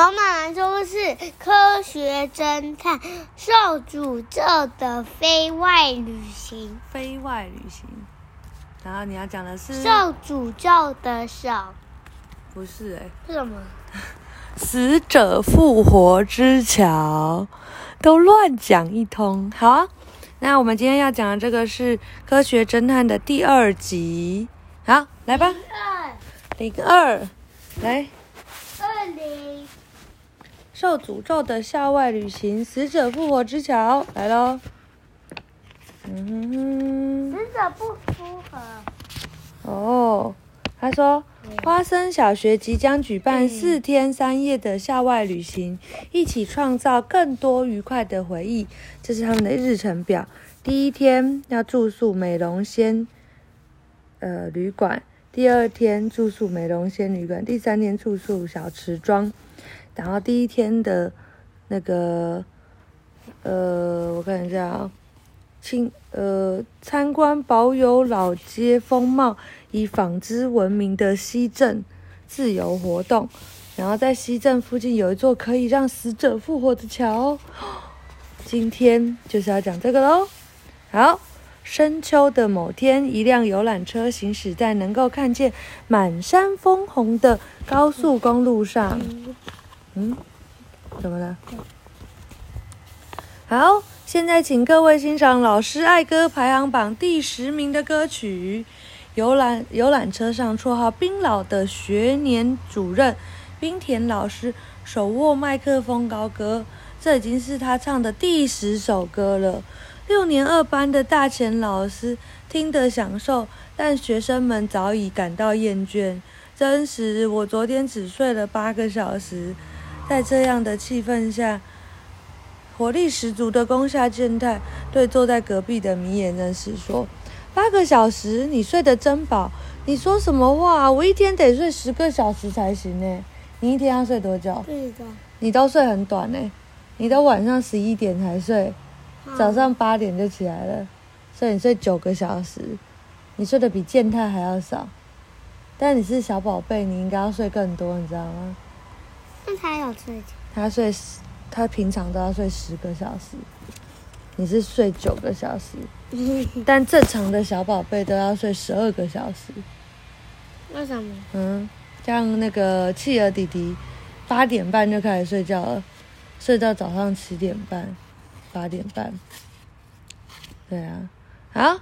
我马说是科学侦探受诅咒的非外旅行。非外旅行。然后你要讲的是受诅咒的手不是哎、是什么？死者复活之桥，都乱讲一通。好啊，那我们今天要讲的这个是科学侦探的第二集。好，来吧，二零二，来，二零受诅咒的校外旅行，死者复活之桥来喽。嗯哼死者不符合。哼，哦，他说。花生小学即将举办四天三夜的校外旅行，一起创造更多愉快的回忆。这是他们的日程表。第一天要住宿美容仙呃旅馆，第二天住宿美容仙旅馆，第三天住宿小池庄。然后第一天的那个呃，我看一下啊，亲呃参观保有老街风貌。以纺织闻名的西镇自由活动，然后在西镇附近有一座可以让死者复活的桥。今天就是要讲这个喽。好，深秋的某天，一辆游览车行驶在能够看见满山枫红的高速公路上。嗯，怎么了？好，现在请各位欣赏老师爱歌排行榜第十名的歌曲。游览游览车上，绰号“冰老”的学年主任冰田老师手握麦克风高歌，这已经是他唱的第十首歌了。六年二班的大前老师听得享受，但学生们早已感到厌倦。真实，我昨天只睡了八个小时。在这样的气氛下，活力十足的攻下健太对坐在隔壁的米野真实说。八个小时，你睡得真饱。你说什么话？我一天得睡十个小时才行呢。你一天要睡多久？你都睡很短呢，你都晚上十一点才睡，早上八点就起来了，所以你睡九个小时。你睡得比健太还要少，但你是小宝贝，你应该要睡更多，你知道吗？那他有睡他睡十，他平常都要睡十个小时，你是睡九个小时。但正常的小宝贝都要睡十二个小时。为什么？嗯，像那个企鹅弟弟，八点半就开始睡觉了，睡到早上七点半、八点半。对啊，好。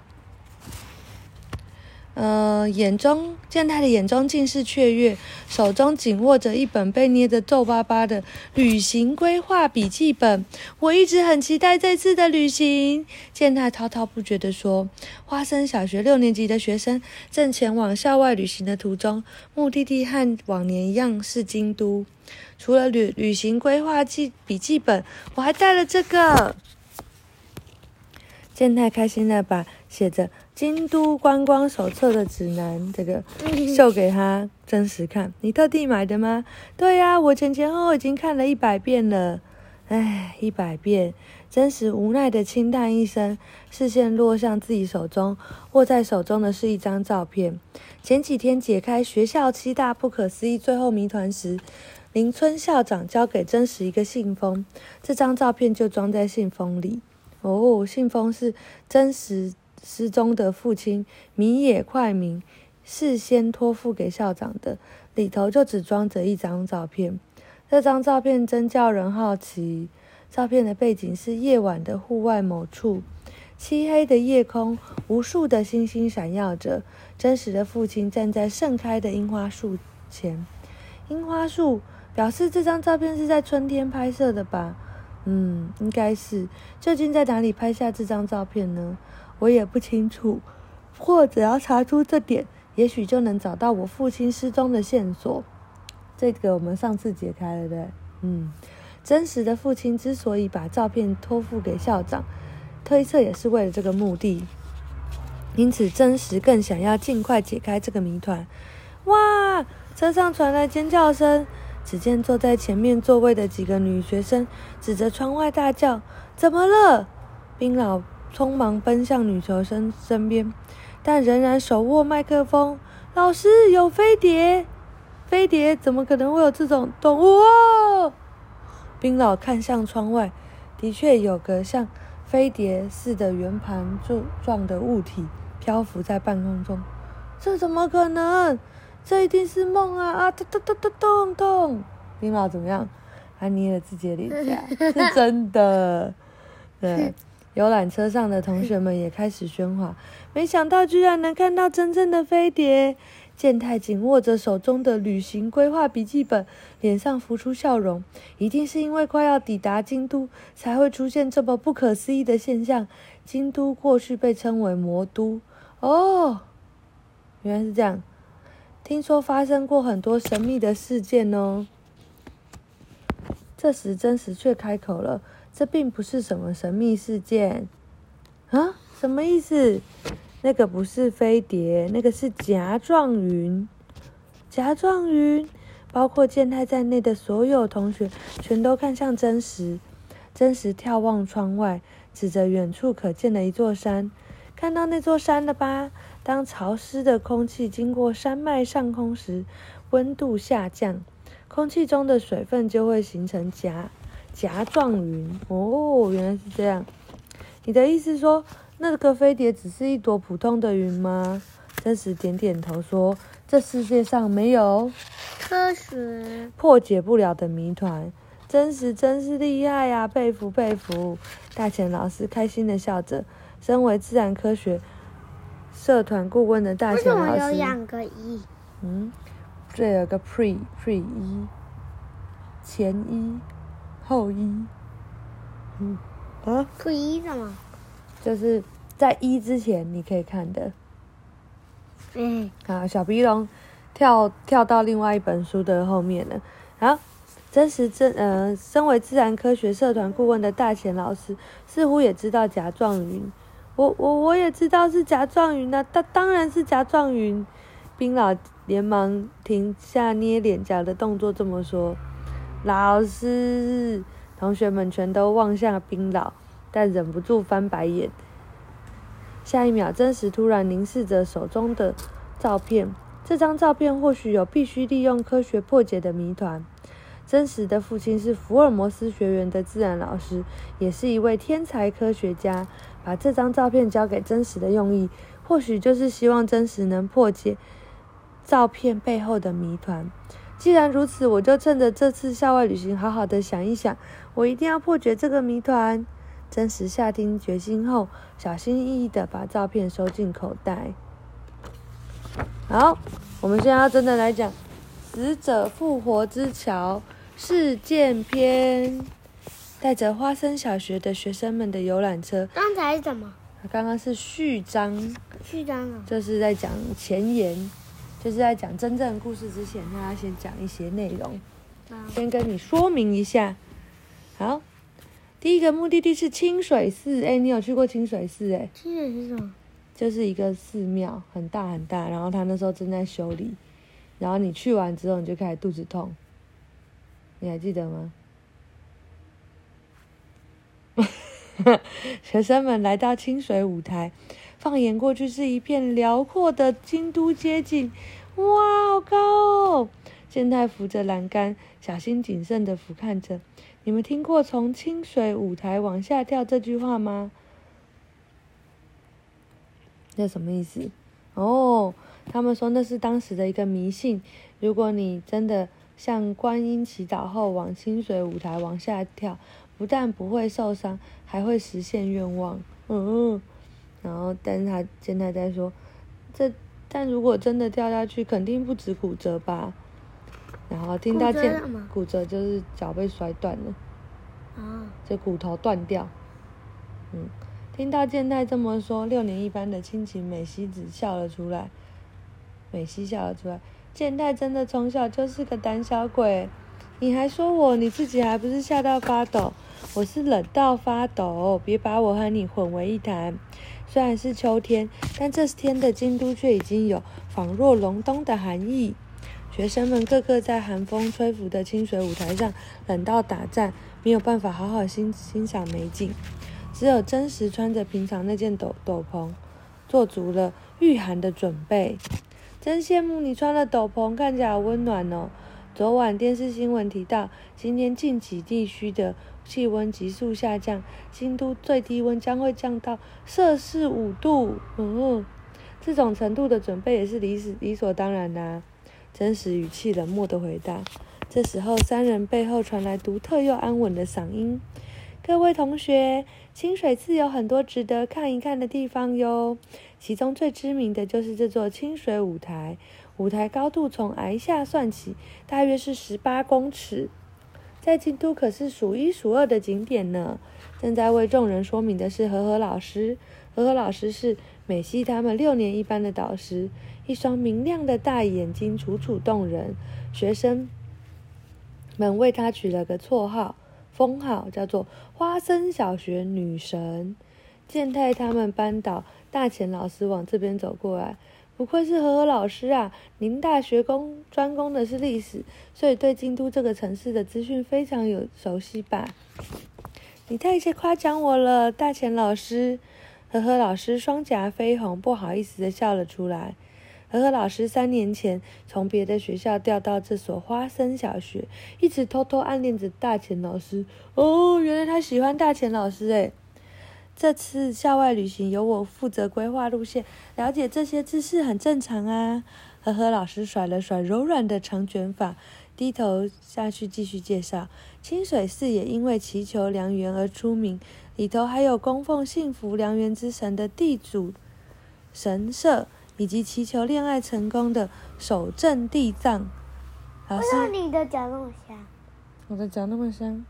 呃，眼中健太的眼中尽是雀跃，手中紧握着一本被捏得皱巴巴的旅行规划笔记本。我一直很期待这次的旅行。健太滔滔不绝地说：“花生小学六年级的学生正前往校外旅行的途中，目的地和往年一样是京都。除了旅旅行规划记笔记本，我还带了这个。”健太开心的把写着。京都观光手册的指南，这个秀给他真实看。你特地买的吗？对呀，我前前后后已经看了一百遍了。唉，一百遍，真实无奈的轻叹一声，视线落向自己手中，握在手中的是一张照片。前几天解开学校七大不可思议最后谜团时，林村校长交给真实一个信封，这张照片就装在信封里。哦，信封是真实。失踪的父亲米野快明事先托付给校长的，里头就只装着一张照片。这张照片真叫人好奇。照片的背景是夜晚的户外某处，漆黑的夜空，无数的星星闪耀着。真实的父亲站在盛开的樱花树前，樱花树表示这张照片是在春天拍摄的吧？嗯，应该是。究竟在哪里拍下这张照片呢？我也不清楚，或只要查出这点，也许就能找到我父亲失踪的线索。这个我们上次解开了，对？嗯，真实的父亲之所以把照片托付给校长，推测也是为了这个目的。因此，真实更想要尽快解开这个谜团。哇！车上传来尖叫声，只见坐在前面座位的几个女学生指着窗外大叫：“怎么了？”冰老。匆忙奔向女求生身边，但仍然手握麦克风。老师，有飞碟！飞碟怎么可能会有这种动物？冰老看向窗外，的确有个像飞碟似的圆盘状状的物体漂浮在半空中。这怎么可能？这一定是梦啊！啊，咚咚咚咚咚咚！冰老怎么样？他捏了自己的脸颊，是真的。对，游览车上的同学们也开始喧哗。没想到居然能看到真正的飞碟。健太紧握着手中的旅行规划笔记本，脸上浮出笑容。一定是因为快要抵达京都，才会出现这么不可思议的现象。京都过去被称为魔都。哦，原来是这样。听说发生过很多神秘的事件哦。这时，真实却开口了：“这并不是什么神秘事件啊，什么意思？那个不是飞碟，那个是夹状云。夹状云，包括健太在内的所有同学全都看向真实。真实眺望窗外，指着远处可见的一座山。看到那座山了吧？当潮湿的空气经过山脉上空时，温度下降。”空气中的水分就会形成夹夹状云哦，原来是这样。你的意思说，那个飞碟只是一朵普通的云吗？真实点点头说：“这世界上没有科学破解不了的谜团。”真实真是厉害呀，佩服佩服！大钱老师开心的笑着。身为自然科学社团顾问的大钱老师，为什么有两个一？嗯。这有个 pre pre 一，前一，后一，嗯啊，pre 一什么？就是在一之前你可以看的。嗯。啊，小鼻龙跳跳到另外一本书的后面了。好，真实真呃，身为自然科学社团顾问的大贤老师似乎也知道甲状云。我我我也知道是甲状云啊，当当然是甲状云。冰老连忙停下捏脸颊的动作，这么说：“老师，同学们全都望向冰老，但忍不住翻白眼。下一秒，真实突然凝视着手中的照片，这张照片或许有必须利用科学破解的谜团。真实的父亲是福尔摩斯学园的自然老师，也是一位天才科学家。把这张照片交给真实的用意，或许就是希望真实能破解。”照片背后的谜团。既然如此，我就趁着这次校外旅行，好好的想一想。我一定要破解这个谜团。真实下定决心后，小心翼翼的把照片收进口袋。好，我们现在要真的来讲《死者复活之桥》事件篇。带着花生小学的学生们的游览车。刚才是什么？刚刚是序章。序章啊。就是在讲前言。就是在讲真正故事之前，他要先讲一些内容，先跟你说明一下。好，第一个目的地是清水寺。哎，你有去过清水寺？哎，清水寺什么？就是一个寺庙，很大很大。然后他那时候正在修理，然后你去完之后，你就开始肚子痛。你还记得吗？学生们来到清水舞台。放眼过去，是一片辽阔的京都街景。哇，好高哦！健太扶着栏杆，小心谨慎的俯瞰着。你们听过“从清水舞台往下跳”这句话吗？那什么意思？哦，他们说那是当时的一个迷信。如果你真的向观音祈祷后往清水舞台往下跳，不但不会受伤，还会实现愿望。嗯。然后，但是他现在在说，这但如果真的掉下去，肯定不止骨折吧？然后听到健骨折就是脚被摔断了，啊，这骨头断掉。嗯，听到健太这么说，六年一班的亲情美希子笑了出来。美希笑了出来，健太真的从小就是个胆小鬼，你还说我，你自己还不是吓到发抖？我是冷到发抖，别把我和你混为一谈。虽然是秋天，但这天的京都却已经有仿若隆冬的寒意。学生们个个在寒风吹拂的清水舞台上冷到打颤，没有办法好好欣欣赏美景。只有真实穿着平常那件斗斗篷，做足了御寒的准备。真羡慕你穿了斗篷，看起来温暖哦。昨晚电视新闻提到，今天近几地区的气温急速下降，京都最低温将会降到摄氏五度。哦，这种程度的准备也是理理所当然的。真实语气冷漠的回答。这时候，三人背后传来独特又安稳的嗓音：“各位同学，清水寺有很多值得看一看的地方哟。其中最知名的就是这座清水舞台。舞台高度从崖下算起，大约是十八公尺，在京都可是数一数二的景点呢。”正在为众人说明的是和和老师。和和老师是美希他们六年一班的导师，一双明亮的大眼睛楚楚动人。学生。们为她取了个绰号、封号，叫做“花生小学女神”。健太他们班导大前老师往这边走过来，不愧是和和老师啊！您大学工专攻的是历史，所以对京都这个城市的资讯非常有熟悉吧？你太些夸奖我了，大钱老师。和和老师双颊绯红，不好意思的笑了出来。和和老师三年前从别的学校调到这所花生小学，一直偷偷暗恋着大钱老师。哦，原来他喜欢大钱老师诶。这次校外旅行由我负责规划路线，了解这些知识很正常啊。呵呵老师甩了甩柔软的长卷发，低头下去继续介绍。清水寺也因为祈求良缘而出名，里头还有供奉幸福良缘之神的地主神社。以及祈求恋爱成功的守正地藏。为什么你的脚那么香？我的脚那么香？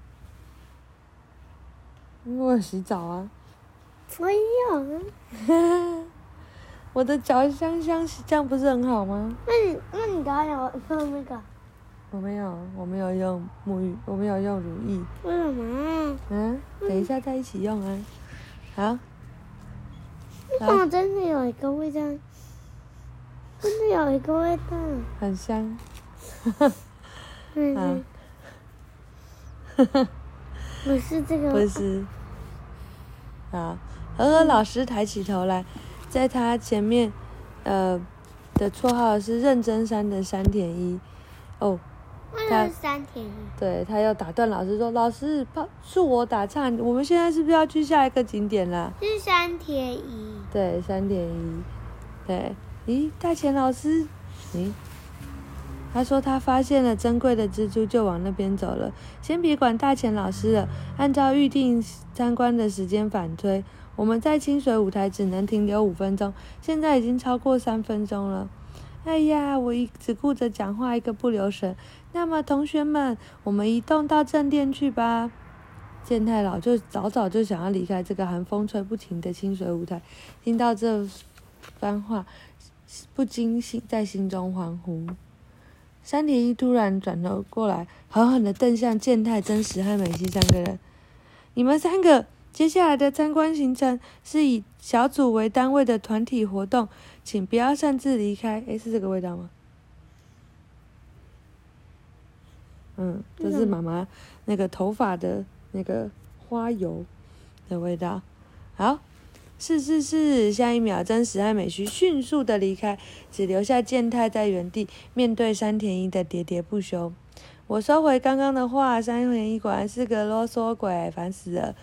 因为我洗澡啊。没有。我的脚香香，这样不是很好吗？那你那你刚才有用那个？我没有，我没有用沐浴，我没有用乳液。为什么？嗯，等一下再一起用啊。好。我真的有一个味道。真的有一个味道，很香，嗯，哈 哈，不是这个，不是，啊，和和老师抬起头来，在他前面，呃，的绰号是认真山的山田一，哦，他山田一，对他要打断老师说，老师，是我打岔，我们现在是不是要去下一个景点啦？是山田一，对，山田一，对。咦，大钱老师，咦，他说他发现了珍贵的蜘蛛，就往那边走了。先别管大钱老师了，按照预定参观的时间反推，我们在清水舞台只能停留五分钟，现在已经超过三分钟了。哎呀，我一只顾着讲话，一个不留神。那么，同学们，我们移动到正殿去吧。健太老就早早就想要离开这个寒风吹不停的清水舞台，听到这番话。不禁心在心中欢呼。山田一突然转头过来，狠狠地瞪向健太、真实和美希三个人：“你们三个，接下来的参观行程是以小组为单位的团体活动，请不要擅自离开。”诶，是这个味道吗？嗯，这是妈妈那个头发的那个花油的味道。好。是是是，下一秒，真实和美须迅速的离开，只留下健太在原地面对山田一的喋喋不休。我收回刚刚的话，山田一果然是个啰嗦鬼，烦死了。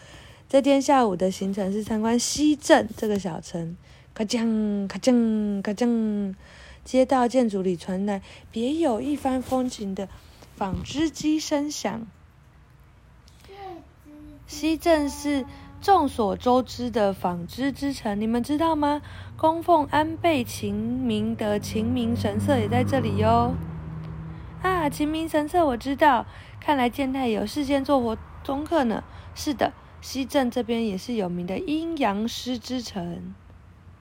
这天下午的行程是参观西镇这个小城，咔锵咔锵咔锵，街道建筑里传来别有一番风情的纺织机声响。西镇是。众所周知的纺织之城，你们知道吗？供奉安倍晴明的晴明神社也在这里哟。啊，晴明神社我知道，看来健太有事先做活功课呢。是的，西镇这边也是有名的阴阳师之城。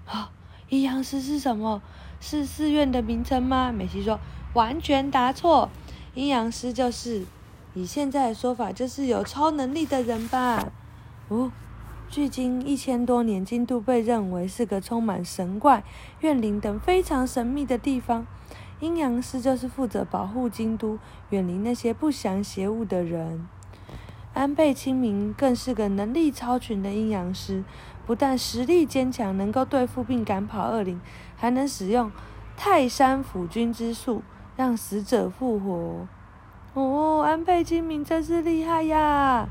啊，阴阳师是什么？是寺院的名称吗？美琪说，完全答错。阴阳师就是以现在的说法，就是有超能力的人吧？哦。距今一千多年，京都被认为是个充满神怪、怨灵等非常神秘的地方。阴阳师就是负责保护京都，远离那些不祥邪物的人。安倍清明更是个能力超群的阴阳师，不但实力坚强，能够对付并赶跑恶灵，还能使用泰山府君之术，让死者复活。哦，安倍晴明真是厉害呀！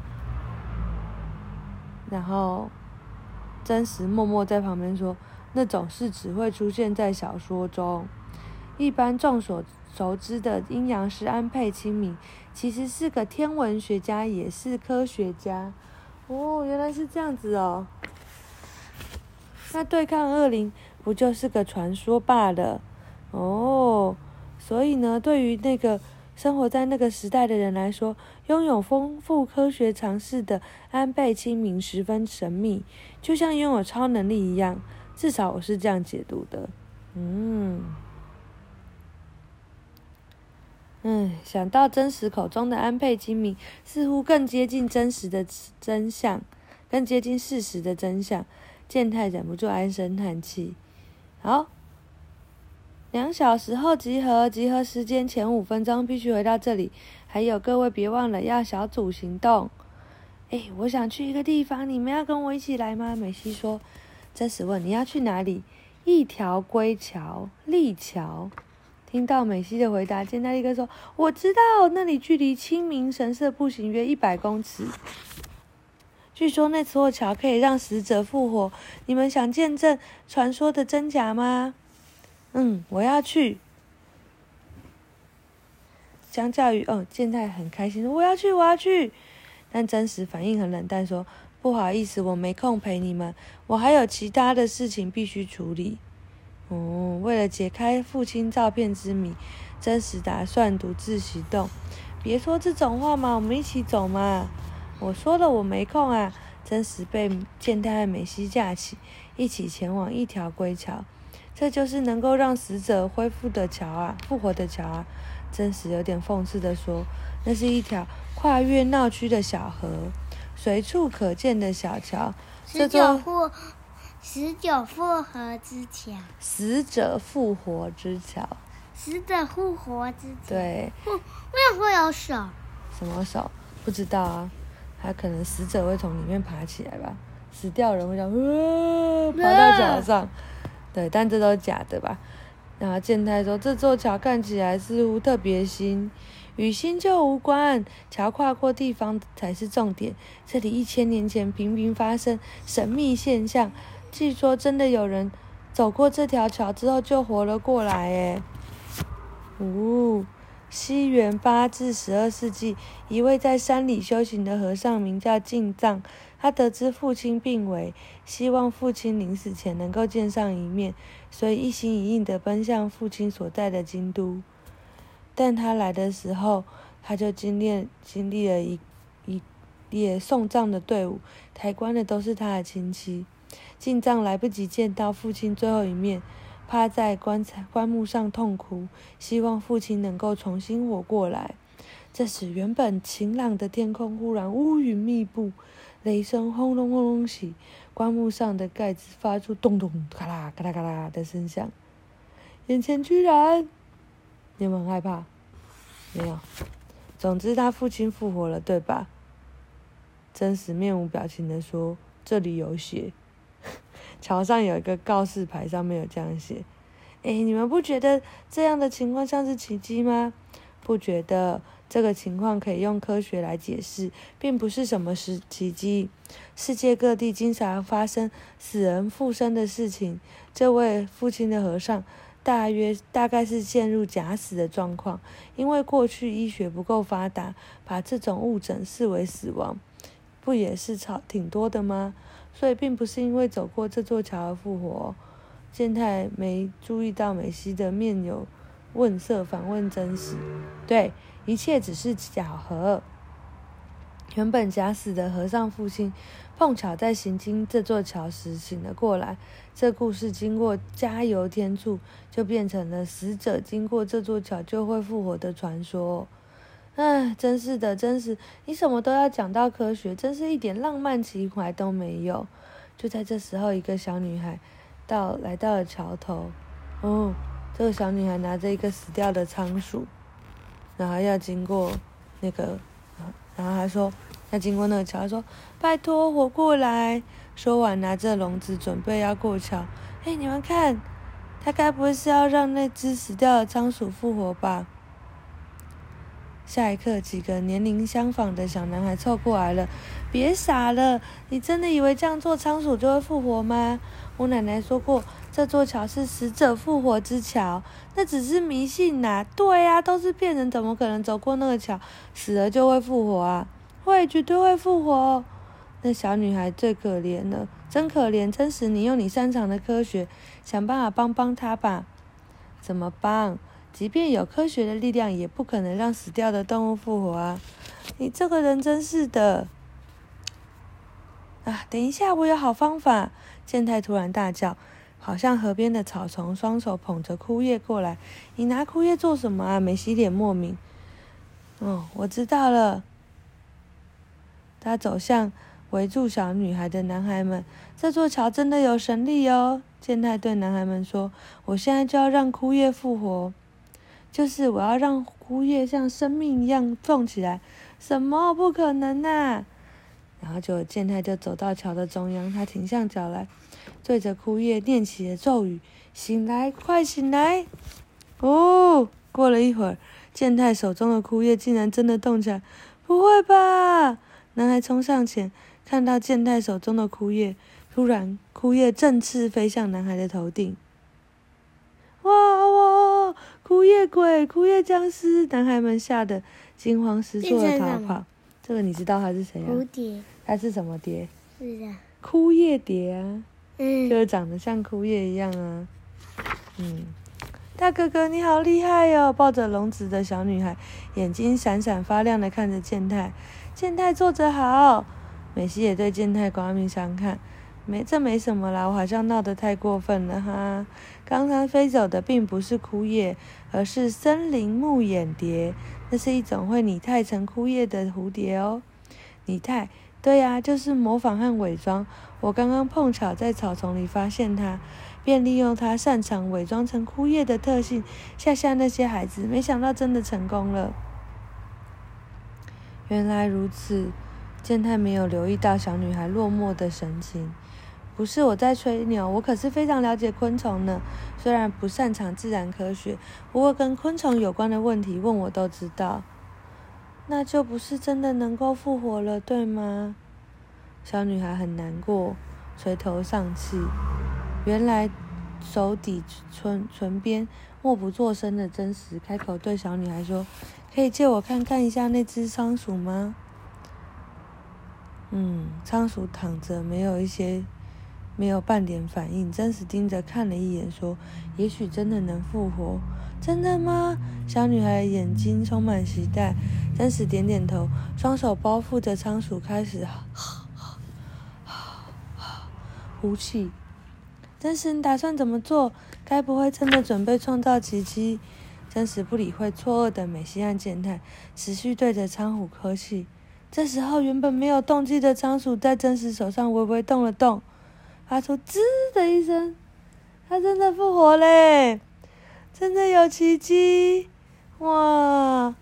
然后真实默默在旁边说：“那种事只会出现在小说中。一般众所熟知的阴阳师安倍晴明，其实是个天文学家，也是科学家。哦，原来是这样子哦。那对抗恶灵，不就是个传说罢了？哦，所以呢，对于那个生活在那个时代的人来说，拥有丰富科学常识的安倍晴明十分神秘，就像拥有超能力一样。至少我是这样解读的。嗯。嗯，想到真实口中的安倍晴明，似乎更接近真实的真相，更接近事实的真相，健太忍不住唉声叹气。好，两小时后集合，集合时间前五分钟必须回到这里。还有各位别忘了要小组行动。哎，我想去一个地方，你们要跟我一起来吗？美西说。真实问你要去哪里？一条归桥，立桥。听到美西的回答，健太立刻说：“我知道，那里距离清明神社步行约一百公尺。据说那座桥可以让死者复活。你们想见证传说的真假吗？”“嗯，我要去。”相较于，哦，健太很开心，我要去，我要去。但真实反应很冷淡，说：“不好意思，我没空陪你们，我还有其他的事情必须处理。”哦，为了解开父亲照片之谜，真实打算独自行动。别说这种话嘛，我们一起走嘛。我说了，我没空啊。真实被健太和美希架起，一起前往一条归桥。这就是能够让死者恢复的桥啊，复活的桥啊。真实有点讽刺地说：“那是一条跨越闹区的小河，随处可见的小桥。”这座。死者复活之桥，死者复活之桥，死者复活之桥。对，为什么会有手？什么手？不知道啊。他可能死者会从里面爬起来吧？死掉人会讲，呃，爬到桥上。对，但这都是假的吧？然后健太说，这座桥看起来似乎特别新，与新旧无关，桥跨过地方才是重点。这里一千年前频频发生神秘现象。据说真的有人走过这条桥之后就活了过来，诶。哦，西元八至十二世纪，一位在山里修行的和尚名叫进藏。他得知父亲病危，希望父亲临死前能够见上一面，所以一心一意地奔向父亲所在的京都。但他来的时候，他就经历经历了一一列送葬的队伍，抬棺的都是他的亲戚。进藏来不及见到父亲最后一面，趴在棺材棺木上痛哭，希望父亲能够重新活过来。这时，原本晴朗的天空忽然乌云密布，雷声轰隆轰隆起，棺木上的盖子发出咚咚咔啦咔啦咔啦的声响。眼前居然，你们害怕？没有。总之，他父亲复活了，对吧？真实面无表情的说：“这里有血。”桥上有一个告示牌，上面有这样写：“哎，你们不觉得这样的情况像是奇迹吗？不觉得这个情况可以用科学来解释，并不是什么是奇迹。世界各地经常发生死人复生的事情。这位父亲的和尚，大约大概是陷入假死的状况，因为过去医学不够发达，把这种误诊视为死亡，不也是超挺多的吗？”所以并不是因为走过这座桥而复活。健太没注意到美西的面有问色，反问真实：“对，一切只是巧合。原本假死的和尚父亲，碰巧在行经这座桥时醒了过来。这故事经过加油添醋，就变成了死者经过这座桥就会复活的传说。”唉，真是的，真是，你什么都要讲到科学，真是一点浪漫情怀都没有。就在这时候，一个小女孩到来到了桥头。哦，这个小女孩拿着一个死掉的仓鼠，然后要经过那个，然后还说要经过那个桥，说拜托活过来。说完，拿着笼子准备要过桥。哎，你们看，他该不会是要让那只死掉的仓鼠复活吧？下一刻，几个年龄相仿的小男孩凑过来了。别傻了，你真的以为这样做仓鼠就会复活吗？我奶奶说过，这座桥是死者复活之桥，那只是迷信呐。对呀，都是骗人，怎么可能走过那个桥，死了就会复活啊？会，绝对会复活。那小女孩最可怜了，真可怜。真实，你用你擅长的科学，想办法帮帮她吧。怎么帮？即便有科学的力量，也不可能让死掉的动物复活啊！你这个人真是的！啊，等一下，我有好方法！健太突然大叫，好像河边的草丛，双手捧着枯叶过来。你拿枯叶做什么啊？美西脸莫名。哦，我知道了。他走向围住小女孩的男孩们。这座桥真的有神力哦！健太对男孩们说：“我现在就要让枯叶复活。”就是我要让枯叶像生命一样种起来，什么不可能呐？然后就健太就走到桥的中央，他停下脚来，对着枯叶念起了咒语：“醒来，快醒来！”哦，过了一会儿，健太手中的枯叶竟然真的动起来，不会吧？男孩冲上前，看到健太手中的枯叶，突然枯叶振翅飞向男孩的头顶。枯叶鬼、枯叶僵尸，男孩们吓得惊慌失措的逃跑。这个你知道他是谁啊？蝴蝶。他是什么蝶？是啊。枯叶蝶啊。嗯。就是长得像枯叶一样啊。嗯。大哥哥，你好厉害哟！抱着笼子的小女孩，眼睛闪闪发亮的看着健太。健太坐着好。美希也对健太刮目相看。没，这没什么啦，我好像闹得太过分了哈。刚刚飞走的并不是枯叶，而是森林木眼蝶，那是一种会拟态成枯叶的蝴蝶哦。拟态，对呀，就是模仿和伪装。我刚刚碰巧在草丛里发现它，便利用它擅长伪装成枯叶的特性，吓吓那些孩子。没想到真的成功了。原来如此，健太没有留意到小女孩落寞的神情。不是我在吹牛，我可是非常了解昆虫呢。虽然不擅长自然科学，不过跟昆虫有关的问题问我都知道。那就不是真的能够复活了，对吗？小女孩很难过，垂头丧气。原来手底唇唇边，默不作声的真实开口对小女孩说：“可以借我看看一下那只仓鼠吗？”嗯，仓鼠躺着，没有一些。没有半点反应，真实盯着看了一眼，说：“也许真的能复活，真的吗？”小女孩眼睛充满期待，真实点点头，双手包覆着仓鼠，开始 呼气。真实，你打算怎么做？该不会真的准备创造奇迹？真实不理会错愕的美西和健太，持续对着仓鼠呵气。这时候，原本没有动机的仓鼠在真实手上微微动了动。发出“吱”的一声，它真的复活嘞！真的有奇迹！哇！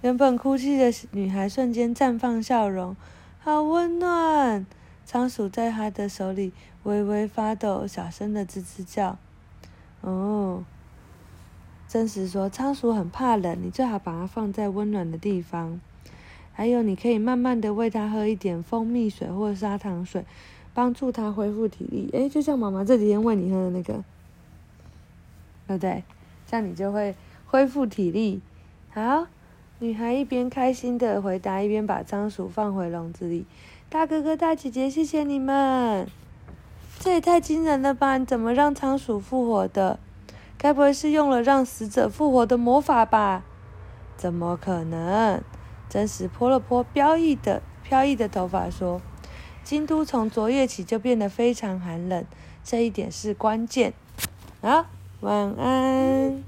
原本哭泣的女孩瞬间绽放笑容，好温暖。仓鼠在她的手里微微发抖，小声的吱吱叫。哦，真实说，仓鼠很怕冷，你最好把它放在温暖的地方。还有，你可以慢慢的喂它喝一点蜂蜜水或砂糖水。帮助他恢复体力，哎，就像妈妈这几天喂你喝的那个，对不对？这样你就会恢复体力。好，女孩一边开心的回答，一边把仓鼠放回笼子里。大哥哥、大姐姐，谢谢你们！这也太惊人了吧！你怎么让仓鼠复活的？该不会是用了让死者复活的魔法吧？怎么可能？真实泼了泼飘逸的飘逸的头发，说。京都从昨夜起就变得非常寒冷，这一点是关键。啊，晚安。